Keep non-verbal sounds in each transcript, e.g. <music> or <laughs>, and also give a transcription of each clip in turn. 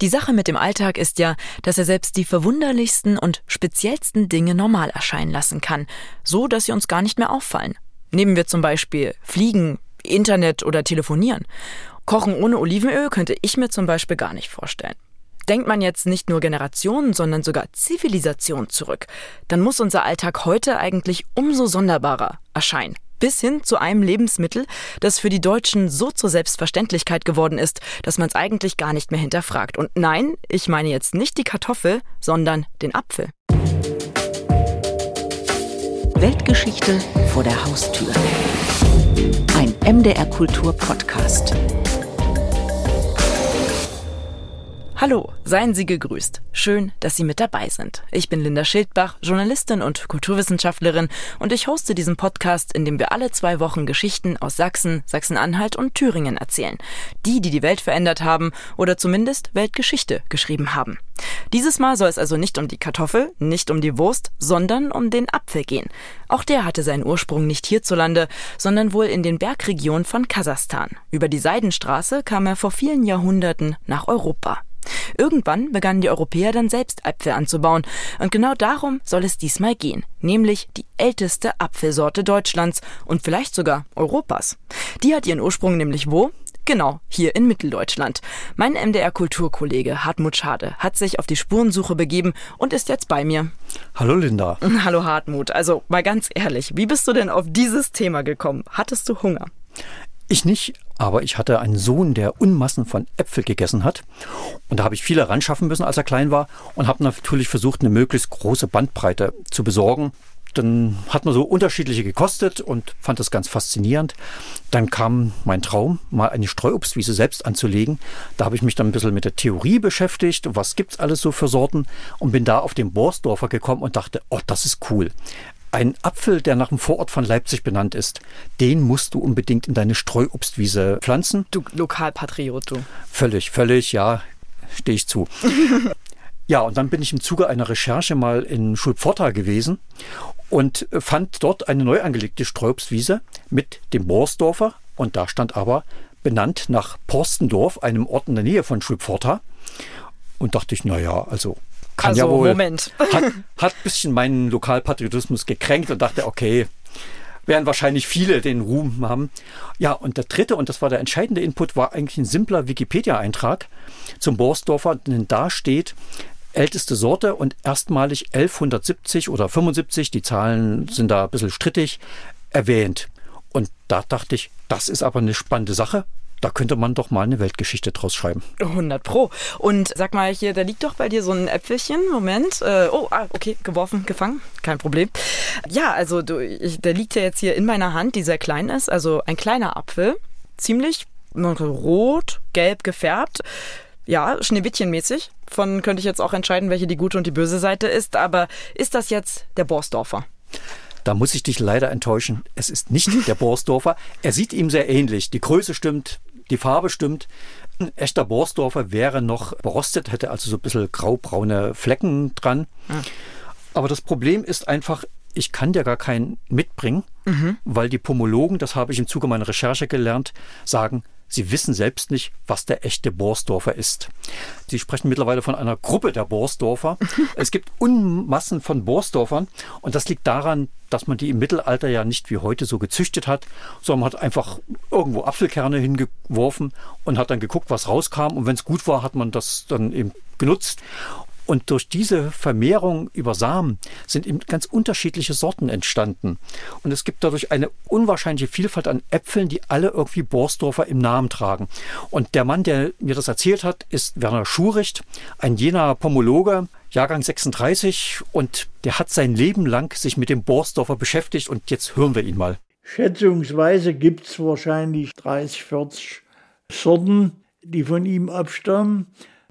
Die Sache mit dem Alltag ist ja, dass er selbst die verwunderlichsten und speziellsten Dinge normal erscheinen lassen kann, so dass sie uns gar nicht mehr auffallen. Nehmen wir zum Beispiel Fliegen, Internet oder Telefonieren. Kochen ohne Olivenöl könnte ich mir zum Beispiel gar nicht vorstellen. Denkt man jetzt nicht nur Generationen, sondern sogar Zivilisation zurück, dann muss unser Alltag heute eigentlich umso sonderbarer erscheinen. Bis hin zu einem Lebensmittel, das für die Deutschen so zur Selbstverständlichkeit geworden ist, dass man es eigentlich gar nicht mehr hinterfragt. Und nein, ich meine jetzt nicht die Kartoffel, sondern den Apfel. Weltgeschichte vor der Haustür. Ein MDR Kultur Podcast. Hallo, seien Sie gegrüßt. Schön, dass Sie mit dabei sind. Ich bin Linda Schildbach, Journalistin und Kulturwissenschaftlerin und ich hoste diesen Podcast, in dem wir alle zwei Wochen Geschichten aus Sachsen, Sachsen-Anhalt und Thüringen erzählen. Die, die die Welt verändert haben oder zumindest Weltgeschichte geschrieben haben. Dieses Mal soll es also nicht um die Kartoffel, nicht um die Wurst, sondern um den Apfel gehen. Auch der hatte seinen Ursprung nicht hierzulande, sondern wohl in den Bergregionen von Kasachstan. Über die Seidenstraße kam er vor vielen Jahrhunderten nach Europa. Irgendwann begannen die Europäer dann selbst Äpfel anzubauen. Und genau darum soll es diesmal gehen. Nämlich die älteste Apfelsorte Deutschlands und vielleicht sogar Europas. Die hat ihren Ursprung nämlich wo? Genau, hier in Mitteldeutschland. Mein MDR-Kulturkollege Hartmut Schade hat sich auf die Spurensuche begeben und ist jetzt bei mir. Hallo Linda. <laughs> Hallo Hartmut. Also mal ganz ehrlich, wie bist du denn auf dieses Thema gekommen? Hattest du Hunger? Ich nicht, aber ich hatte einen Sohn, der Unmassen von Äpfel gegessen hat. Und da habe ich viele ran schaffen müssen, als er klein war. Und habe natürlich versucht, eine möglichst große Bandbreite zu besorgen. Dann hat man so unterschiedliche gekostet und fand das ganz faszinierend. Dann kam mein Traum, mal eine Streuobstwiese selbst anzulegen. Da habe ich mich dann ein bisschen mit der Theorie beschäftigt. Was gibt es alles so für Sorten? Und bin da auf den Borsdorfer gekommen und dachte, oh, das ist cool. Ein Apfel, der nach dem Vorort von Leipzig benannt ist, den musst du unbedingt in deine Streuobstwiese pflanzen. Du Lokalpatriot, du. Völlig, völlig, ja, stehe ich zu. <laughs> ja, und dann bin ich im Zuge einer Recherche mal in Schulpforta gewesen und fand dort eine neu angelegte Streuobstwiese mit dem Borsdorfer und da stand aber benannt nach Porstendorf, einem Ort in der Nähe von Schulpforta. Und dachte ich, naja, also kann also, ja wohl. Moment. Hat, <laughs> hat ein bisschen meinen Lokalpatriotismus gekränkt und dachte, okay, werden wahrscheinlich viele den Ruhm haben. Ja, und der dritte, und das war der entscheidende Input, war eigentlich ein simpler Wikipedia-Eintrag zum Borsdorfer, denn da steht, älteste Sorte und erstmalig 1170 oder 75, die Zahlen sind da ein bisschen strittig, erwähnt. Und da dachte ich, das ist aber eine spannende Sache. Da könnte man doch mal eine Weltgeschichte draus schreiben. 100 Pro. Und sag mal hier, da liegt doch bei dir so ein Äpfelchen. Moment. Äh, oh, ah, okay, geworfen, gefangen. Kein Problem. Ja, also du, ich, der liegt ja jetzt hier in meiner Hand, die sehr klein ist. Also ein kleiner Apfel. Ziemlich rot, gelb gefärbt. Ja, Schneewittchenmäßig. Von könnte ich jetzt auch entscheiden, welche die gute und die böse Seite ist. Aber ist das jetzt der Borsdorfer? Da muss ich dich leider enttäuschen. Es ist nicht der Borsdorfer. Er sieht ihm sehr ähnlich. Die Größe stimmt, die Farbe stimmt. Ein echter Borsdorfer wäre noch berostet, hätte also so ein bisschen graubraune Flecken dran. Mhm. Aber das Problem ist einfach, ich kann dir gar keinen mitbringen, mhm. weil die Pomologen, das habe ich im Zuge meiner Recherche gelernt, sagen, Sie wissen selbst nicht, was der echte Borsdorfer ist. Sie sprechen mittlerweile von einer Gruppe der Borsdorfer. <laughs> es gibt Unmassen von Borsdorfern und das liegt daran, dass man die im Mittelalter ja nicht wie heute so gezüchtet hat, sondern man hat einfach irgendwo Apfelkerne hingeworfen und hat dann geguckt, was rauskam und wenn es gut war, hat man das dann eben genutzt. Und durch diese Vermehrung über Samen sind eben ganz unterschiedliche Sorten entstanden. Und es gibt dadurch eine unwahrscheinliche Vielfalt an Äpfeln, die alle irgendwie Borsdorfer im Namen tragen. Und der Mann, der mir das erzählt hat, ist Werner Schuricht, ein jener Pomologe, Jahrgang 36 und der hat sein Leben lang sich mit dem Borsdorfer beschäftigt und jetzt hören wir ihn mal. Schätzungsweise gibt es wahrscheinlich 30, 40 Sorten, die von ihm abstammen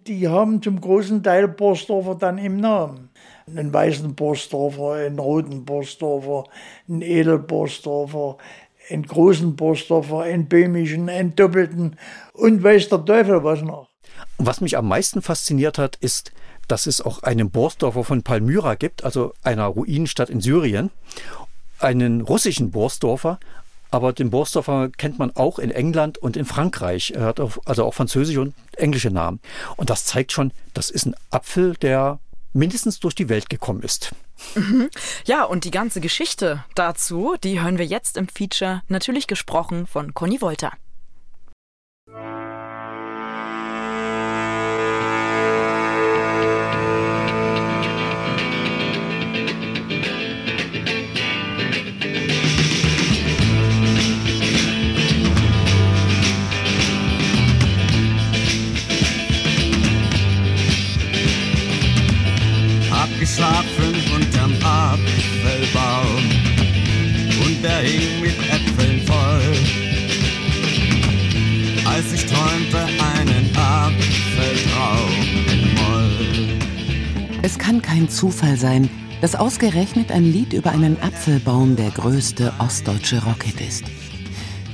die haben zum großen Teil Borsdorfer dann im Namen. Einen weißen Borsdorfer, einen roten Borsdorfer, einen Edelborsdorfer, einen großen Borsdorfer, einen böhmischen, einen doppelten und weiß der Teufel was noch. Was mich am meisten fasziniert hat, ist, dass es auch einen Borsdorfer von Palmyra gibt, also einer Ruinenstadt in Syrien, einen russischen Borsdorfer aber den Borsdorfer kennt man auch in England und in Frankreich. Er hat auch, also auch französische und englische Namen. Und das zeigt schon, das ist ein Apfel, der mindestens durch die Welt gekommen ist. Mhm. Ja, und die ganze Geschichte dazu, die hören wir jetzt im Feature, natürlich gesprochen von Conny Wolter. Kein Zufall sein, dass ausgerechnet ein Lied über einen Apfelbaum der größte ostdeutsche Rockhit ist.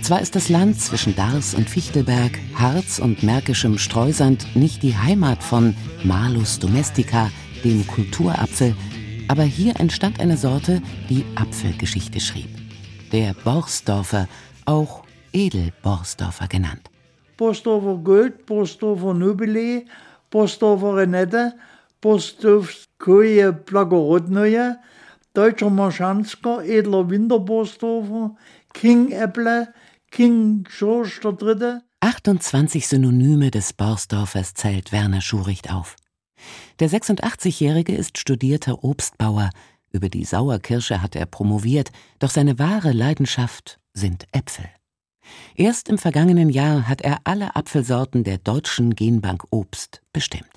Zwar ist das Land zwischen Dars und Fichtelberg, Harz und märkischem Streusand nicht die Heimat von Malus domestica, dem Kulturapfel, aber hier entstand eine Sorte, die Apfelgeschichte schrieb. Der Borsdorfer, auch Edelborsdorfer genannt. Borsdorfer Gold, Borsdorfer Nobile, Borsdorfer Renette, Borsdorfskoje Plagerodneue, Deutscher Marschansker, Edler Winterborsdorfer, King Äpple, King George III. 28 Synonyme des Borsdorfers zählt Werner Schuricht auf. Der 86-Jährige ist studierter Obstbauer. Über die Sauerkirsche hat er promoviert, doch seine wahre Leidenschaft sind Äpfel. Erst im vergangenen Jahr hat er alle Apfelsorten der deutschen Genbank Obst bestimmt.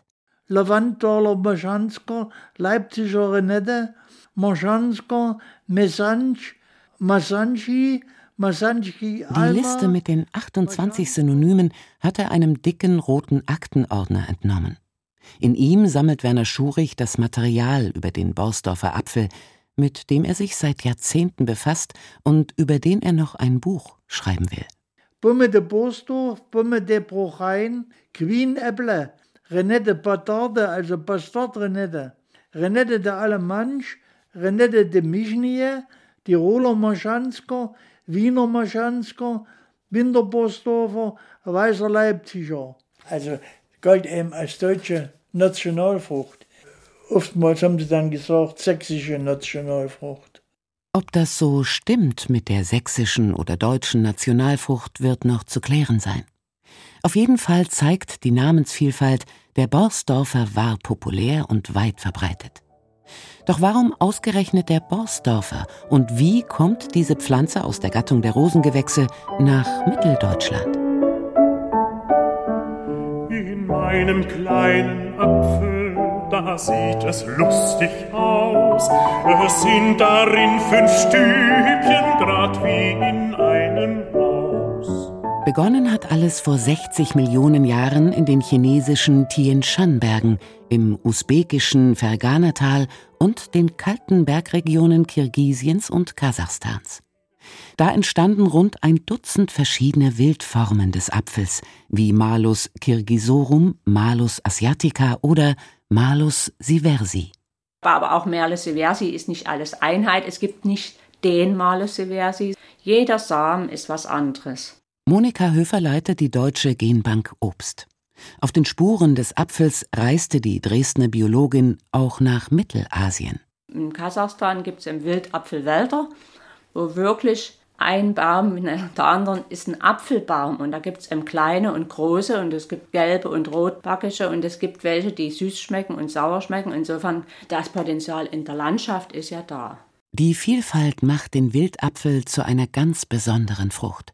Lavandtaler Maschansker, Leipziger Renette, Maschansker, Messange, Masanchi, Masanchi Alma. Die Liste mit den 28 Synonymen hat er einem dicken roten Aktenordner entnommen. In ihm sammelt Werner Schurich das Material über den Borsdorfer Apfel, mit dem er sich seit Jahrzehnten befasst und über den er noch ein Buch schreiben will. Bumme de Borsdorf, Bumme de Brochain, Queen Äpple, Renette Patarde, also Bastard Renette, Renette de Alemansch, Renette de Mischnie, Tiroler Maschansker, Wiener Maschansker, Winterborsdorfer, Weißer Leipziger. Also galt eben als deutsche Nationalfrucht. Oftmals haben sie dann gesagt, sächsische Nationalfrucht. Ob das so stimmt mit der sächsischen oder deutschen Nationalfrucht, wird noch zu klären sein. Auf jeden Fall zeigt die Namensvielfalt, der Borsdorfer war populär und weit verbreitet. Doch warum ausgerechnet der Borsdorfer und wie kommt diese Pflanze aus der Gattung der Rosengewächse nach Mitteldeutschland? In meinem kleinen Apfel, da sieht es lustig aus. Es sind darin fünf Stübchen, grad wie in einem. Begonnen hat alles vor 60 Millionen Jahren in den chinesischen Tien Shan Bergen, im usbekischen Ferganatal und den kalten Bergregionen Kirgisiens und Kasachstans. Da entstanden rund ein Dutzend verschiedene Wildformen des Apfels, wie Malus kirgisorum, Malus asiatica oder Malus siversi. Aber auch Malus siversi ist nicht alles Einheit. Es gibt nicht den Malus siversi. Jeder Samen ist was anderes. Monika Höfer leitet die Deutsche Genbank Obst. Auf den Spuren des Apfels reiste die Dresdner Biologin auch nach Mittelasien. In Kasachstan gibt es im Wildapfelwälder wo wirklich ein Baum wie der anderen ist ein Apfelbaum und da gibt es eben kleine und große und es gibt gelbe und rotbackige und es gibt welche, die süß schmecken und sauer schmecken. Insofern das Potenzial in der Landschaft ist ja da. Die Vielfalt macht den Wildapfel zu einer ganz besonderen Frucht.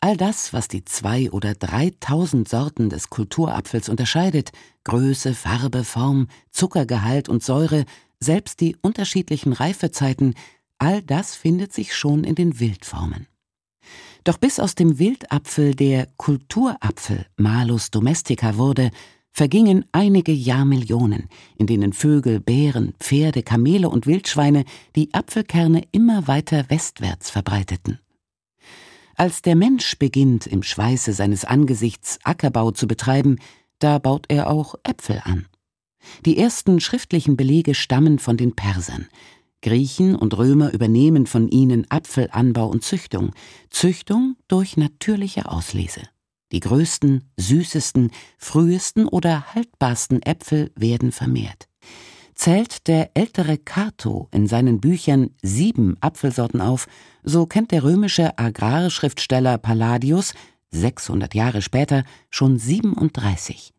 All das, was die zwei oder dreitausend Sorten des Kulturapfels unterscheidet, Größe, Farbe, Form, Zuckergehalt und Säure, selbst die unterschiedlichen Reifezeiten, All das findet sich schon in den Wildformen. Doch bis aus dem Wildapfel der Kulturapfel Malus domestica wurde, vergingen einige Jahrmillionen, in denen Vögel, Bären, Pferde, Kamele und Wildschweine die Apfelkerne immer weiter westwärts verbreiteten. Als der Mensch beginnt, im Schweiße seines Angesichts Ackerbau zu betreiben, da baut er auch Äpfel an. Die ersten schriftlichen Belege stammen von den Persern, Griechen und Römer übernehmen von ihnen Apfelanbau und Züchtung, Züchtung durch natürliche Auslese. Die größten, süßesten, frühesten oder haltbarsten Äpfel werden vermehrt. Zählt der ältere Cato in seinen Büchern sieben Apfelsorten auf, so kennt der römische Agrarschriftsteller Palladius 600 Jahre später schon 37.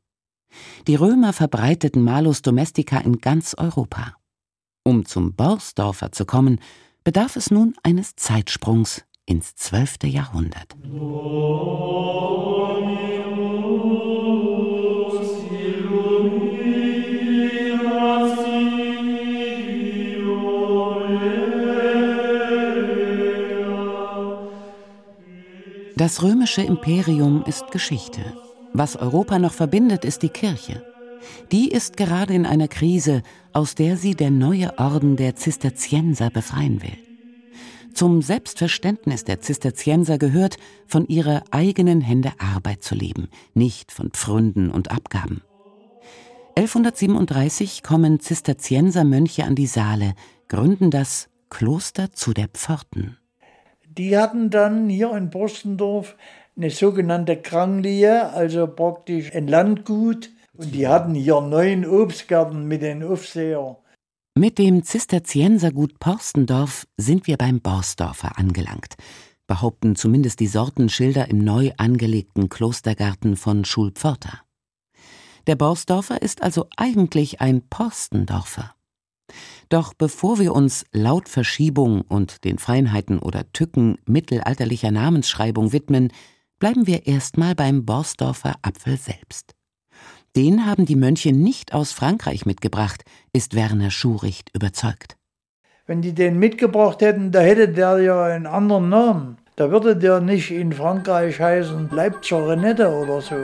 Die Römer verbreiteten Malus domestica in ganz Europa. Um zum Borsdorfer zu kommen, bedarf es nun eines Zeitsprungs ins 12. Jahrhundert. Das römische Imperium ist Geschichte. Was Europa noch verbindet, ist die Kirche. Die ist gerade in einer Krise, aus der sie der neue Orden der Zisterzienser befreien will. Zum Selbstverständnis der Zisterzienser gehört, von ihrer eigenen Hände Arbeit zu leben, nicht von Pfründen und Abgaben. 1137 kommen Zisterziensermönche an die Saale, gründen das Kloster zu der Pforten. Die hatten dann hier in Borstendorf eine sogenannte Kranglie, also praktisch ein Landgut, und die hatten hier neun Obstgärten mit den Aufseher. Mit dem Zisterziensergut Porstendorf sind wir beim Borsdorfer angelangt, behaupten zumindest die Sortenschilder im neu angelegten Klostergarten von Schulpforta. Der Borsdorfer ist also eigentlich ein Porstendorfer. Doch bevor wir uns laut Verschiebung und den Feinheiten oder Tücken mittelalterlicher Namensschreibung widmen, bleiben wir erstmal beim Borsdorfer Apfel selbst. Den haben die Mönche nicht aus Frankreich mitgebracht, ist Werner Schuricht überzeugt. Wenn die den mitgebracht hätten, da hätte der ja einen anderen Namen. Da würde der nicht in Frankreich heißen Leipziger Renette oder so.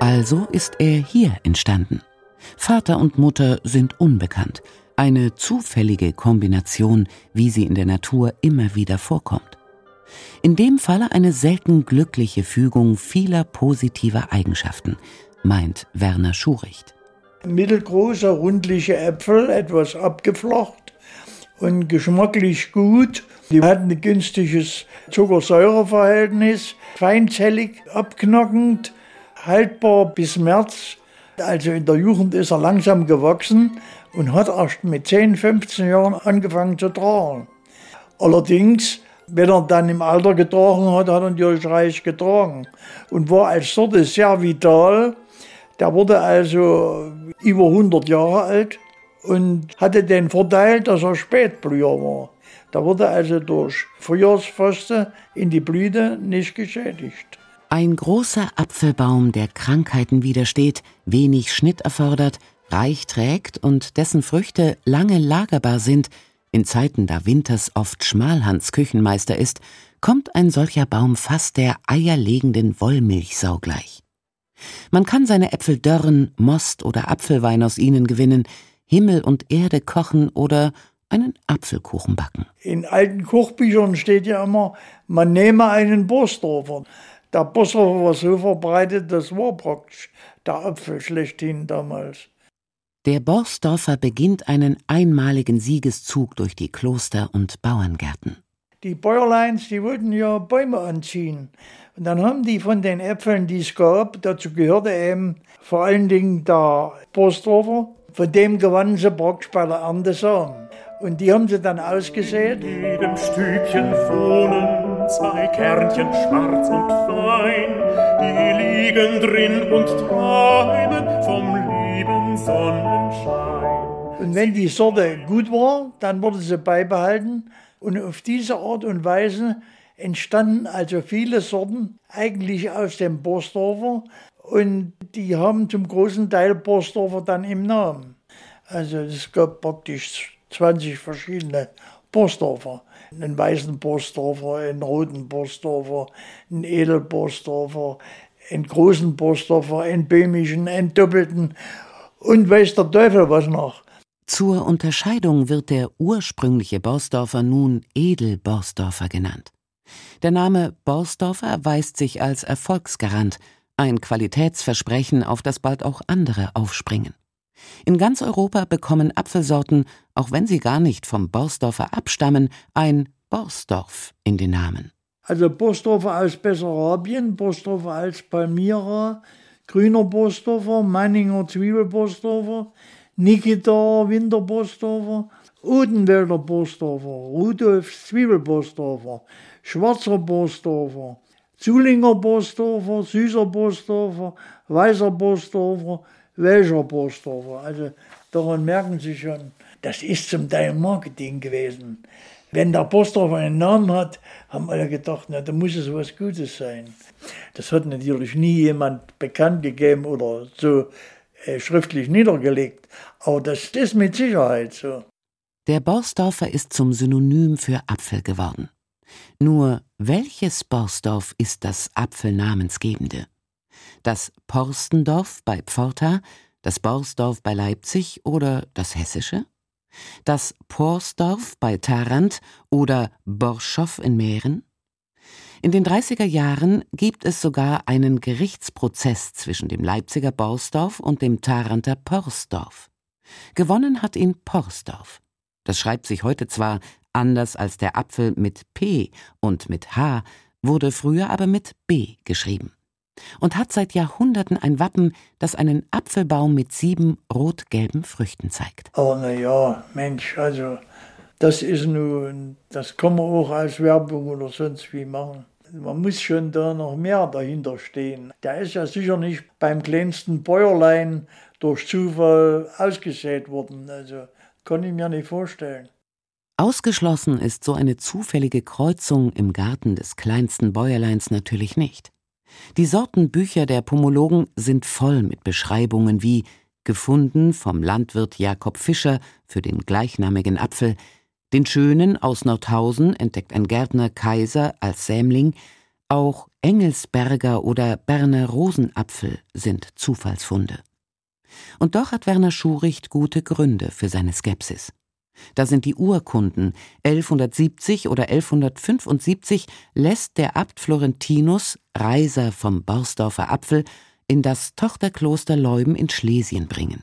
Also ist er hier entstanden. Vater und Mutter sind unbekannt. Eine zufällige Kombination, wie sie in der Natur immer wieder vorkommt. In dem Falle eine selten glückliche Fügung vieler positiver Eigenschaften, meint Werner Schuricht. Mittelgroße, rundliche Äpfel, etwas abgeflacht und geschmacklich gut. Die hatten ein günstiges Zuckersäureverhältnis, feinzellig, abknackend, haltbar bis März. Also in der Jugend ist er langsam gewachsen und hat erst mit 10, 15 Jahren angefangen zu tragen. Allerdings wenn er dann im Alter getragen hat, hat er natürlich reich getragen und war als Sorte sehr vital. Der wurde also über 100 Jahre alt und hatte den Vorteil, dass er Spätblüher war. Da wurde also durch Frühjahrsfroste in die Blüte nicht geschädigt. Ein großer Apfelbaum, der Krankheiten widersteht, wenig Schnitt erfordert, reich trägt und dessen Früchte lange lagerbar sind, in Zeiten, da Winters oft Schmalhans Küchenmeister ist, kommt ein solcher Baum fast der eierlegenden Wollmilchsau gleich. Man kann seine Äpfel dörren, Most oder Apfelwein aus ihnen gewinnen, Himmel und Erde kochen oder einen Apfelkuchen backen. In alten Kochbüchern steht ja immer, man nehme einen Borsdorfer. Der Borsdorfer war so verbreitet, das war praktisch der Apfel schlechthin damals. Der Borsdorfer beginnt einen einmaligen Siegeszug durch die Kloster und Bauerngärten. Die Bäuerleins, die wollten ja Bäume anziehen. Und dann haben die von den Äpfeln, die es gab, dazu gehörte eben vor allen Dingen der Borsdorfer, von dem gewannen sie praktisch bei der Ernte Samen. Und die haben sie dann ausgesät. In jedem Stübchen wohnen zwei Kernchen schwarz und fein, die liegen drin und träumen vom lieben Sonnenschein. Und wenn die Sorte gut war, dann wurde sie beibehalten. Und auf diese Art und Weise entstanden also viele Sorten eigentlich aus dem Borsdorfer. Und die haben zum großen Teil Borsdorfer dann im Namen. Also es gab praktisch 20 verschiedene Borsdorfer. Einen weißen Borsdorfer, einen roten Borsdorfer, einen Edelborsdorfer, einen großen Borsdorfer, einen böhmischen, einen doppelten und weiß der Teufel was noch. Zur Unterscheidung wird der ursprüngliche Borsdorfer nun Edelborsdorfer genannt. Der Name Borsdorfer weist sich als Erfolgsgarant, ein Qualitätsversprechen, auf das bald auch andere aufspringen. In ganz Europa bekommen Apfelsorten, auch wenn sie gar nicht vom Borsdorfer abstammen, ein Borsdorf in den Namen. Also Borsdorfer aus Bessarabien, Borsdorfer als Palmyra, Grüner Borsdorfer, Manninger Zwiebelborsdorfer, Nikita Winterborsdorfer, Odenwälder Borsdorfer, Rudolfs Zwiebelborsdorfer, Schwarzer Borsdorfer, Zulinger Borsdorfer, Süßer Borsdorfer, Weißer Borsdorfer, Welcher Borsdorfer. Also daran merken Sie schon, das ist zum Teil Marketing gewesen. Wenn der Borsdorfer einen Namen hat, haben alle gedacht, na, da muss es was Gutes sein. Das hat natürlich nie jemand bekannt gegeben oder so äh, schriftlich niedergelegt. Aber das ist mit Sicherheit so. Der Borsdorfer ist zum Synonym für Apfel geworden. Nur welches Borsdorf ist das Apfelnamensgebende? Das Porstendorf bei Pforta, das Borsdorf bei Leipzig oder das Hessische? Das Porsdorf bei Tarant oder Borschow in Mähren? In den 30er Jahren gibt es sogar einen Gerichtsprozess zwischen dem Leipziger Borsdorf und dem Taranter Porsdorf. Gewonnen hat ihn Porsdorf. Das schreibt sich heute zwar anders als der Apfel mit P und mit H, wurde früher aber mit B geschrieben und hat seit Jahrhunderten ein Wappen, das einen Apfelbaum mit sieben rot-gelben Früchten zeigt. Aber na ja, Mensch, also das ist nun, das kann man auch als Werbung oder sonst wie machen. Man muss schon da noch mehr dahinter stehen. Der ist ja sicher nicht beim kleinsten Bäuerlein durch Zufall ausgesät worden. Also kann ich mir nicht vorstellen. Ausgeschlossen ist so eine zufällige Kreuzung im Garten des kleinsten Bäuerleins natürlich nicht. Die Sortenbücher der Pomologen sind voll mit Beschreibungen wie gefunden vom Landwirt Jakob Fischer für den gleichnamigen Apfel, den schönen aus Nordhausen entdeckt ein Gärtner Kaiser als Sämling, auch Engelsberger oder Berner Rosenapfel sind Zufallsfunde. Und doch hat Werner Schuricht gute Gründe für seine Skepsis. Da sind die Urkunden. 1170 oder 1175 lässt der Abt Florentinus, Reiser vom Borsdorfer Apfel, in das Tochterkloster Leuben in Schlesien bringen.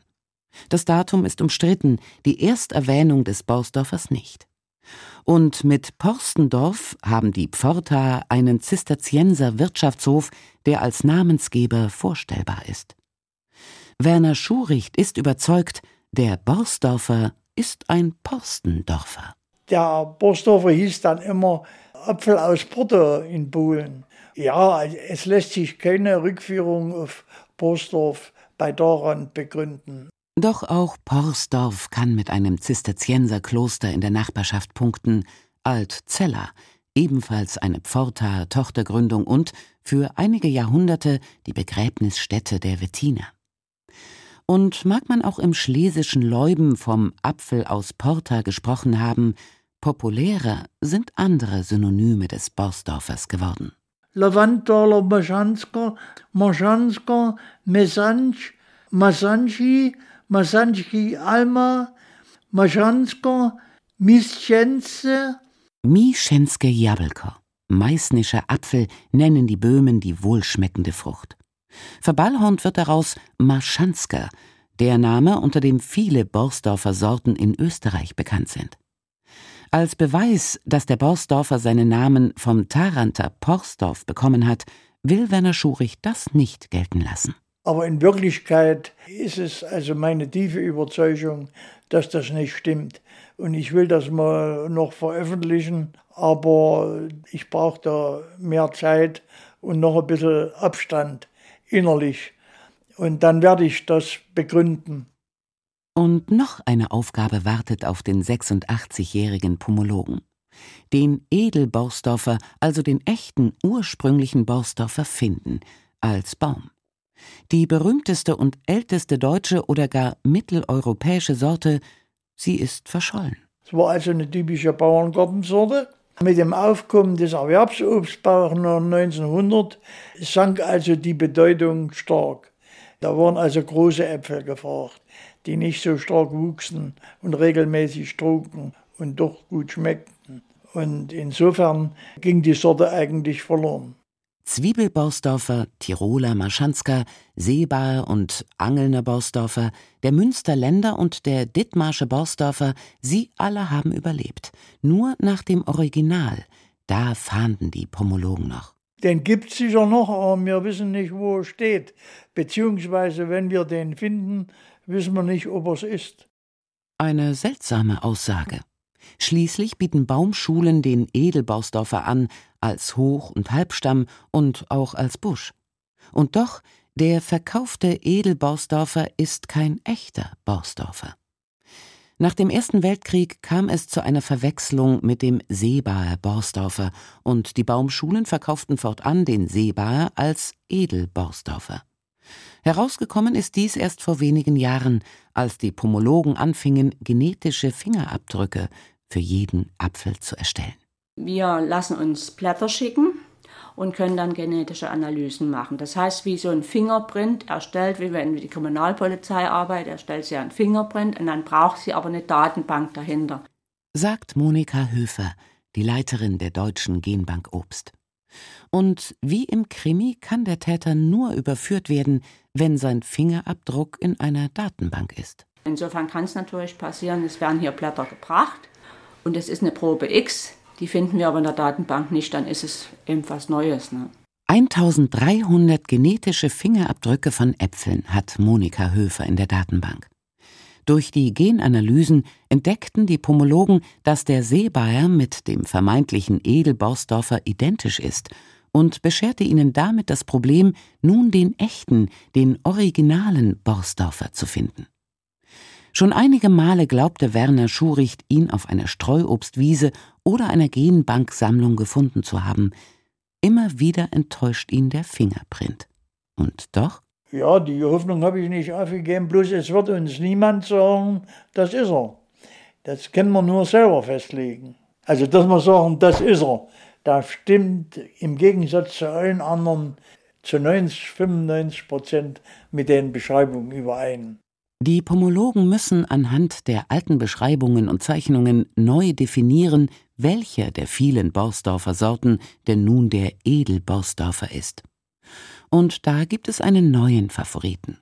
Das Datum ist umstritten, die Ersterwähnung des Borsdorfers nicht. Und mit Porstendorf haben die Pforta einen Zisterzienser Wirtschaftshof, der als Namensgeber vorstellbar ist. Werner Schuricht ist überzeugt, der Borsdorfer ist ein Porstendorfer. Der Borsdorfer hieß dann immer Apfel aus Porto in Bohlen. Ja, es lässt sich keine Rückführung auf Borsdorf bei daran begründen. Doch auch Porsdorf kann mit einem Zisterzienserkloster in der Nachbarschaft punkten, Altzeller, ebenfalls eine Pforta-Tochtergründung und für einige Jahrhunderte die Begräbnisstätte der Wettiner. Und mag man auch im schlesischen Leuben vom Apfel aus Porta gesprochen haben, populärer sind andere Synonyme des Borsdorfers geworden. Lavandaler Maschansker, Maschansker, Mesanch, Masanchi, Masanchi Alma, Maschansker, Mischenze. Mischenske Jabelko, meißnischer Apfel, nennen die Böhmen die wohlschmeckende Frucht. Verballhornt wird daraus Marschansker, der Name, unter dem viele Borsdorfer Sorten in Österreich bekannt sind. Als Beweis, dass der Borsdorfer seinen Namen vom Taranter Porsdorf bekommen hat, will Werner Schurich das nicht gelten lassen. Aber in Wirklichkeit ist es also meine tiefe Überzeugung, dass das nicht stimmt. Und ich will das mal noch veröffentlichen, aber ich brauche da mehr Zeit und noch ein bisschen Abstand innerlich. Und dann werde ich das begründen. Und noch eine Aufgabe wartet auf den 86-jährigen Pomologen. Den Edelborsdorfer, also den echten ursprünglichen Borsdorfer finden, als Baum. Die berühmteste und älteste deutsche oder gar mitteleuropäische Sorte, sie ist verschollen. Es war also eine typische Bauerngartensorte. Mit dem Aufkommen des Erwerbsobstbaus 1900 sank also die Bedeutung stark. Da waren also große Äpfel gefragt, die nicht so stark wuchsen und regelmäßig trugen und doch gut schmeckten. Und insofern ging die Sorte eigentlich verloren. Zwiebelborsdorfer, Tiroler Marschansker, Seebaer und Angelner Borsdorfer, der Münsterländer und der Dithmarsche Borsdorfer, sie alle haben überlebt. Nur nach dem Original, da fahnden die Pomologen noch. Den gibt es sicher noch, aber wir wissen nicht, wo er steht. Beziehungsweise, wenn wir den finden, wissen wir nicht, ob er es ist. Eine seltsame Aussage. Schließlich bieten Baumschulen den Edelborsdorfer an, als Hoch- und Halbstamm und auch als Busch. Und doch, der verkaufte Edelborsdorfer ist kein echter Borsdorfer. Nach dem Ersten Weltkrieg kam es zu einer Verwechslung mit dem Seebaer Borsdorfer und die Baumschulen verkauften fortan den Seebaer als Edelborsdorfer. Herausgekommen ist dies erst vor wenigen Jahren, als die Pomologen anfingen, genetische Fingerabdrücke für jeden Apfel zu erstellen. Wir lassen uns Blätter schicken und können dann genetische Analysen machen. Das heißt, wie so ein Fingerprint erstellt, wie wenn die Kriminalpolizei arbeitet, erstellt sie ein Fingerprint und dann braucht sie aber eine Datenbank dahinter. Sagt Monika Höfer, die Leiterin der Deutschen Genbank Obst. Und wie im Krimi kann der Täter nur überführt werden, wenn sein Fingerabdruck in einer Datenbank ist. Insofern kann es natürlich passieren, es werden hier Blätter gebracht und es ist eine Probe X, die finden wir aber in der Datenbank nicht, dann ist es eben was Neues. Ne? 1300 genetische Fingerabdrücke von Äpfeln hat Monika Höfer in der Datenbank. Durch die Genanalysen entdeckten die Pomologen, dass der Seebayer mit dem vermeintlichen Edelborsdorfer identisch ist und bescherte ihnen damit das Problem, nun den echten, den originalen Borsdorfer zu finden. Schon einige Male glaubte Werner Schuricht, ihn auf einer Streuobstwiese oder einer Genbanksammlung gefunden zu haben. Immer wieder enttäuscht ihn der Fingerprint. Und doch? Ja, die Hoffnung habe ich nicht aufgegeben, bloß es wird uns niemand sagen, das ist er. Das können wir nur selber festlegen. Also, dass wir sagen, das ist er, da stimmt im Gegensatz zu allen anderen zu 90, 95 Prozent mit den Beschreibungen überein. Die Pomologen müssen anhand der alten Beschreibungen und Zeichnungen neu definieren, welcher der vielen Borsdorfer Sorten denn nun der Edelborsdorfer ist. Und da gibt es einen neuen Favoriten.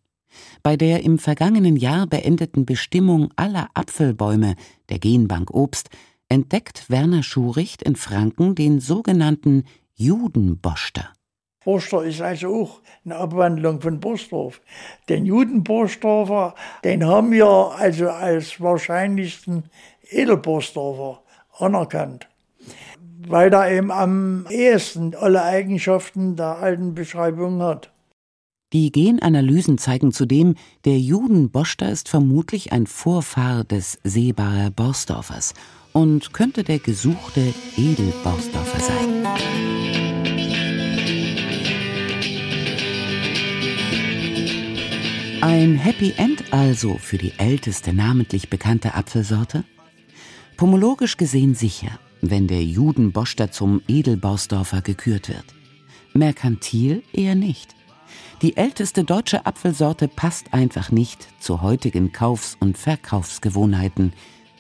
Bei der im vergangenen Jahr beendeten Bestimmung aller Apfelbäume der Genbank Obst entdeckt Werner Schuricht in Franken den sogenannten Judenboster. Borstor ist also auch eine Abwandlung von Borsdorf. Den Judenborsdorfer, den haben wir also als wahrscheinlichsten Edelborsdorfer anerkannt, weil er eben am ehesten alle Eigenschaften der alten Beschreibung hat. Die Genanalysen zeigen zudem, der Judenboster ist vermutlich ein Vorfahr des Seebaer Borsdorfers und könnte der gesuchte Edelborsdorfer sein. Ein Happy End also für die älteste namentlich bekannte Apfelsorte? Pomologisch gesehen sicher, wenn der Judenboster zum Edelborsdorfer gekürt wird. Merkantil eher nicht. Die älteste deutsche Apfelsorte passt einfach nicht zu heutigen Kaufs- und Verkaufsgewohnheiten.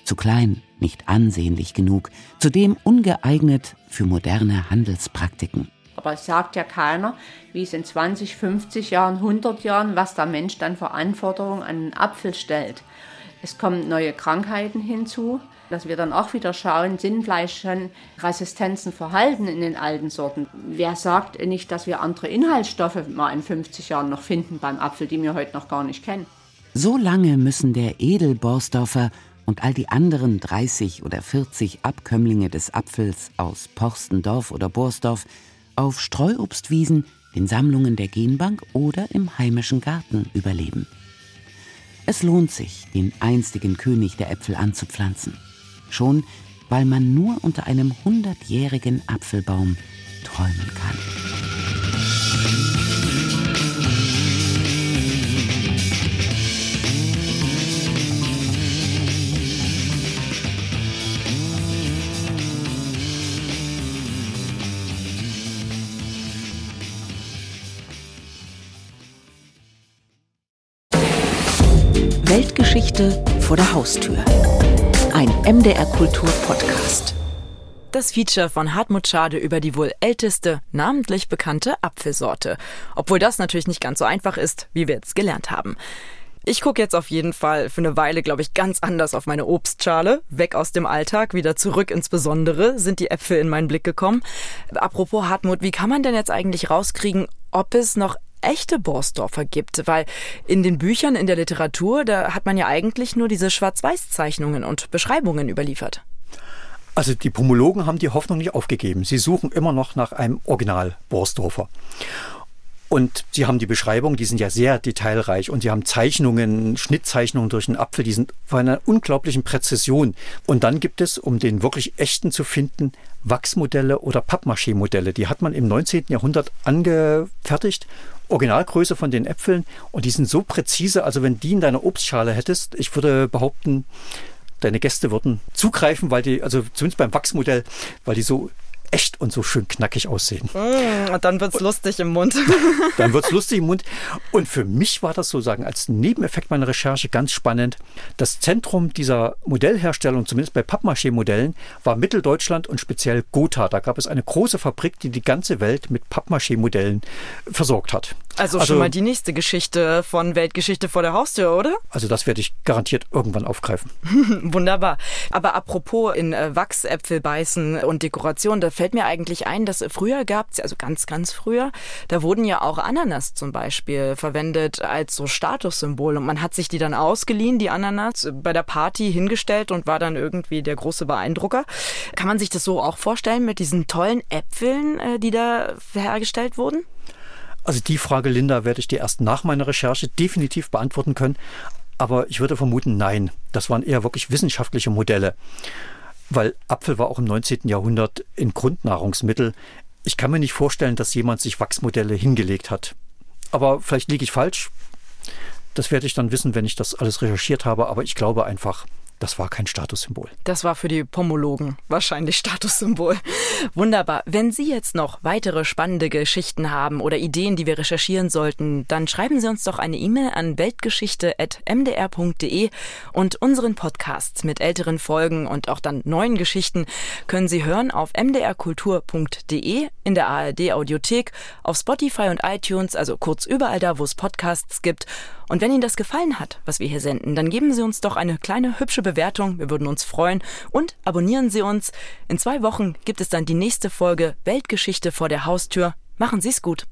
Zu klein, nicht ansehnlich genug, zudem ungeeignet für moderne Handelspraktiken. Aber es sagt ja keiner, wie es in 20, 50 Jahren, 100 Jahren, was der Mensch dann für Anforderungen an einen Apfel stellt. Es kommen neue Krankheiten hinzu, dass wir dann auch wieder schauen, sind vielleicht schon Resistenzen vorhanden in den alten Sorten. Wer sagt nicht, dass wir andere Inhaltsstoffe mal in 50 Jahren noch finden beim Apfel, die wir heute noch gar nicht kennen? So lange müssen der Edelborsdorfer und all die anderen 30 oder 40 Abkömmlinge des Apfels aus Porstendorf oder Borsdorf auf Streuobstwiesen, den Sammlungen der Genbank oder im heimischen Garten überleben. Es lohnt sich, den einstigen König der Äpfel anzupflanzen. Schon, weil man nur unter einem hundertjährigen Apfelbaum träumen kann. Weltgeschichte vor der Haustür. Ein MDR Kultur Podcast. Das Feature von Hartmut Schade über die wohl älteste, namentlich bekannte Apfelsorte. Obwohl das natürlich nicht ganz so einfach ist, wie wir jetzt gelernt haben. Ich gucke jetzt auf jeden Fall für eine Weile, glaube ich, ganz anders auf meine Obstschale. Weg aus dem Alltag, wieder zurück ins Besondere sind die Äpfel in meinen Blick gekommen. Apropos Hartmut, wie kann man denn jetzt eigentlich rauskriegen, ob es noch echte Borsdorfer gibt, weil in den Büchern, in der Literatur, da hat man ja eigentlich nur diese Schwarz-Weiß-Zeichnungen und Beschreibungen überliefert. Also die Pomologen haben die Hoffnung nicht aufgegeben. Sie suchen immer noch nach einem Original Borsdorfer. Und sie haben die Beschreibung, die sind ja sehr detailreich und sie haben Zeichnungen, Schnittzeichnungen durch den Apfel, die sind von einer unglaublichen Präzision. Und dann gibt es, um den wirklich echten zu finden, Wachsmodelle oder Pappmaché-Modelle. Die hat man im 19. Jahrhundert angefertigt. Originalgröße von den Äpfeln und die sind so präzise, also wenn die in deiner Obstschale hättest, ich würde behaupten, deine Gäste würden zugreifen, weil die, also zumindest beim Wachsmodell, weil die so echt und so schön knackig aussehen. Mm, und <laughs> dann wird's lustig im Mund. dann wird's lustig im Mund. Und für mich war das sozusagen als Nebeneffekt meiner Recherche ganz spannend. Das Zentrum dieser Modellherstellung, zumindest bei Pappmaché-Modellen, war Mitteldeutschland und speziell Gotha. Da gab es eine große Fabrik, die die ganze Welt mit Pappmaché-Modellen versorgt hat. Also, also schon mal die nächste Geschichte von Weltgeschichte vor der Haustür, oder? <laughs> Also das werde ich garantiert irgendwann aufgreifen. Wunderbar. Aber apropos in äh, Wachsäpfel beißen und Dekoration, da fällt mir eigentlich ein, dass früher gab es, also ganz, ganz früher, da wurden ja auch Ananas zum Beispiel verwendet als so Statussymbol und man hat sich die dann ausgeliehen, die Ananas, bei der Party hingestellt und war dann irgendwie der große Beeindrucker. Kann man sich das so auch vorstellen mit diesen tollen Äpfeln, äh, die da hergestellt wurden? Also die Frage, Linda, werde ich dir erst nach meiner Recherche definitiv beantworten können. Aber ich würde vermuten, nein. Das waren eher wirklich wissenschaftliche Modelle. Weil Apfel war auch im 19. Jahrhundert ein Grundnahrungsmittel. Ich kann mir nicht vorstellen, dass jemand sich Wachsmodelle hingelegt hat. Aber vielleicht liege ich falsch. Das werde ich dann wissen, wenn ich das alles recherchiert habe. Aber ich glaube einfach, das war kein Statussymbol. Das war für die Pomologen wahrscheinlich Statussymbol. Wunderbar. Wenn Sie jetzt noch weitere spannende Geschichten haben oder Ideen, die wir recherchieren sollten, dann schreiben Sie uns doch eine E-Mail an weltgeschichte.mdr.de und unseren Podcast mit älteren Folgen und auch dann neuen Geschichten können Sie hören auf mdrkultur.de, in der ARD Audiothek, auf Spotify und iTunes, also kurz überall da, wo es Podcasts gibt. Und wenn Ihnen das gefallen hat, was wir hier senden, dann geben Sie uns doch eine kleine hübsche Bewertung. Wir würden uns freuen. Und abonnieren Sie uns. In zwei Wochen gibt es dann die nächste Folge Weltgeschichte vor der Haustür. Machen Sie es gut.